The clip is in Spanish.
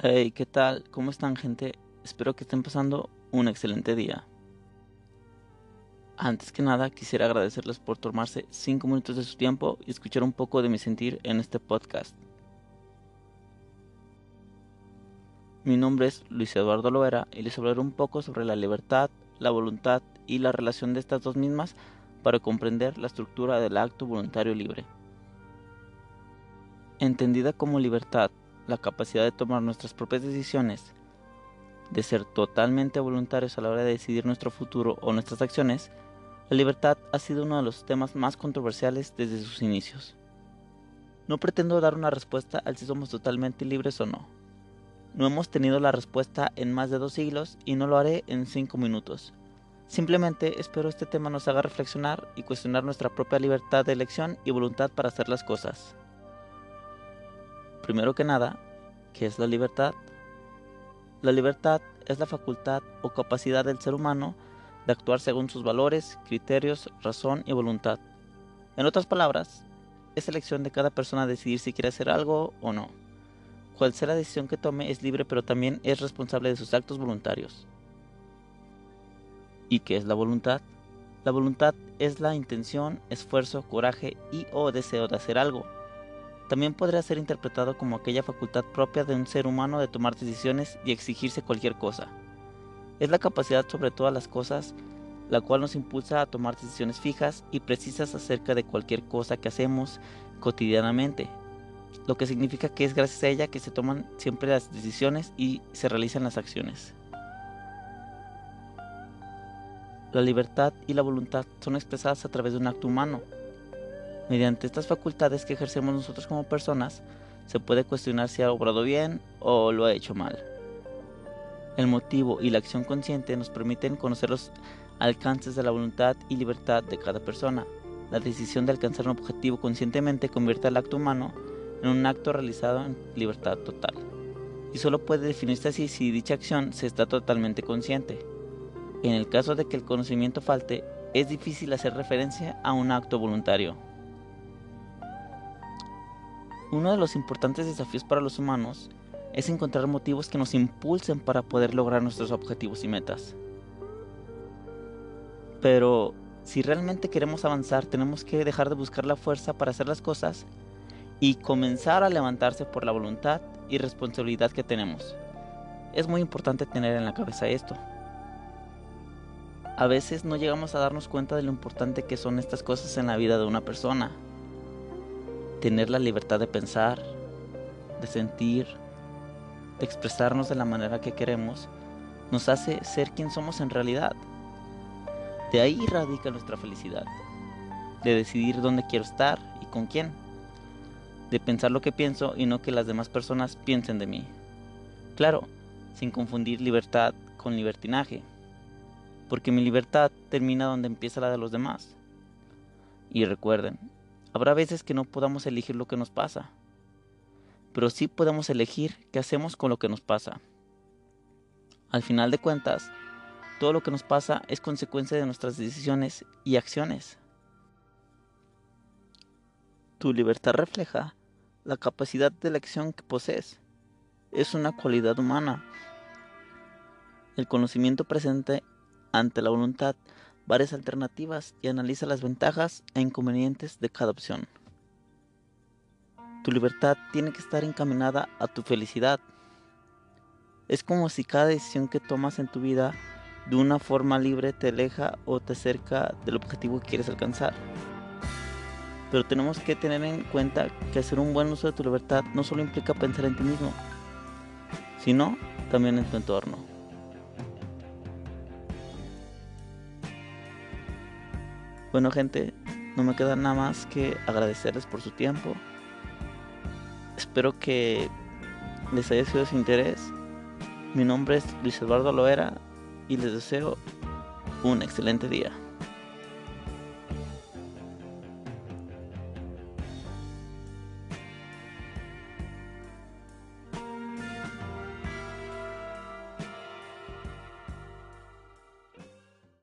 Hey, ¿qué tal? ¿Cómo están gente? Espero que estén pasando un excelente día. Antes que nada, quisiera agradecerles por tomarse 5 minutos de su tiempo y escuchar un poco de mi sentir en este podcast. Mi nombre es Luis Eduardo Loera y les hablaré un poco sobre la libertad, la voluntad y la relación de estas dos mismas para comprender la estructura del acto voluntario libre. Entendida como libertad, la capacidad de tomar nuestras propias decisiones, de ser totalmente voluntarios a la hora de decidir nuestro futuro o nuestras acciones, la libertad ha sido uno de los temas más controversiales desde sus inicios. No pretendo dar una respuesta al si somos totalmente libres o no. No hemos tenido la respuesta en más de dos siglos y no lo haré en cinco minutos. Simplemente espero este tema nos haga reflexionar y cuestionar nuestra propia libertad de elección y voluntad para hacer las cosas. Primero que nada, ¿qué es la libertad? La libertad es la facultad o capacidad del ser humano de actuar según sus valores, criterios, razón y voluntad. En otras palabras, es elección de cada persona decidir si quiere hacer algo o no. Cual sea la decisión que tome es libre pero también es responsable de sus actos voluntarios. ¿Y qué es la voluntad? La voluntad es la intención, esfuerzo, coraje y o deseo de hacer algo también podría ser interpretado como aquella facultad propia de un ser humano de tomar decisiones y exigirse cualquier cosa. Es la capacidad sobre todas las cosas la cual nos impulsa a tomar decisiones fijas y precisas acerca de cualquier cosa que hacemos cotidianamente, lo que significa que es gracias a ella que se toman siempre las decisiones y se realizan las acciones. La libertad y la voluntad son expresadas a través de un acto humano, Mediante estas facultades que ejercemos nosotros como personas, se puede cuestionar si ha obrado bien o lo ha hecho mal. El motivo y la acción consciente nos permiten conocer los alcances de la voluntad y libertad de cada persona. La decisión de alcanzar un objetivo conscientemente convierte al acto humano en un acto realizado en libertad total. Y solo puede definirse así si dicha acción se está totalmente consciente. En el caso de que el conocimiento falte, es difícil hacer referencia a un acto voluntario. Uno de los importantes desafíos para los humanos es encontrar motivos que nos impulsen para poder lograr nuestros objetivos y metas. Pero si realmente queremos avanzar, tenemos que dejar de buscar la fuerza para hacer las cosas y comenzar a levantarse por la voluntad y responsabilidad que tenemos. Es muy importante tener en la cabeza esto. A veces no llegamos a darnos cuenta de lo importante que son estas cosas en la vida de una persona tener la libertad de pensar, de sentir, de expresarnos de la manera que queremos, nos hace ser quien somos en realidad. De ahí radica nuestra felicidad, de decidir dónde quiero estar y con quién, de pensar lo que pienso y no que las demás personas piensen de mí. Claro, sin confundir libertad con libertinaje, porque mi libertad termina donde empieza la de los demás. Y recuerden, Habrá veces que no podamos elegir lo que nos pasa, pero sí podemos elegir qué hacemos con lo que nos pasa. Al final de cuentas, todo lo que nos pasa es consecuencia de nuestras decisiones y acciones. Tu libertad refleja la capacidad de elección que posees. Es una cualidad humana. El conocimiento presente ante la voluntad varias alternativas y analiza las ventajas e inconvenientes de cada opción. Tu libertad tiene que estar encaminada a tu felicidad. Es como si cada decisión que tomas en tu vida de una forma libre te aleja o te acerca del objetivo que quieres alcanzar. Pero tenemos que tener en cuenta que hacer un buen uso de tu libertad no solo implica pensar en ti mismo, sino también en tu entorno. Bueno gente, no me queda nada más que agradecerles por su tiempo. Espero que les haya sido de su interés. Mi nombre es Luis Eduardo Loera y les deseo un excelente día.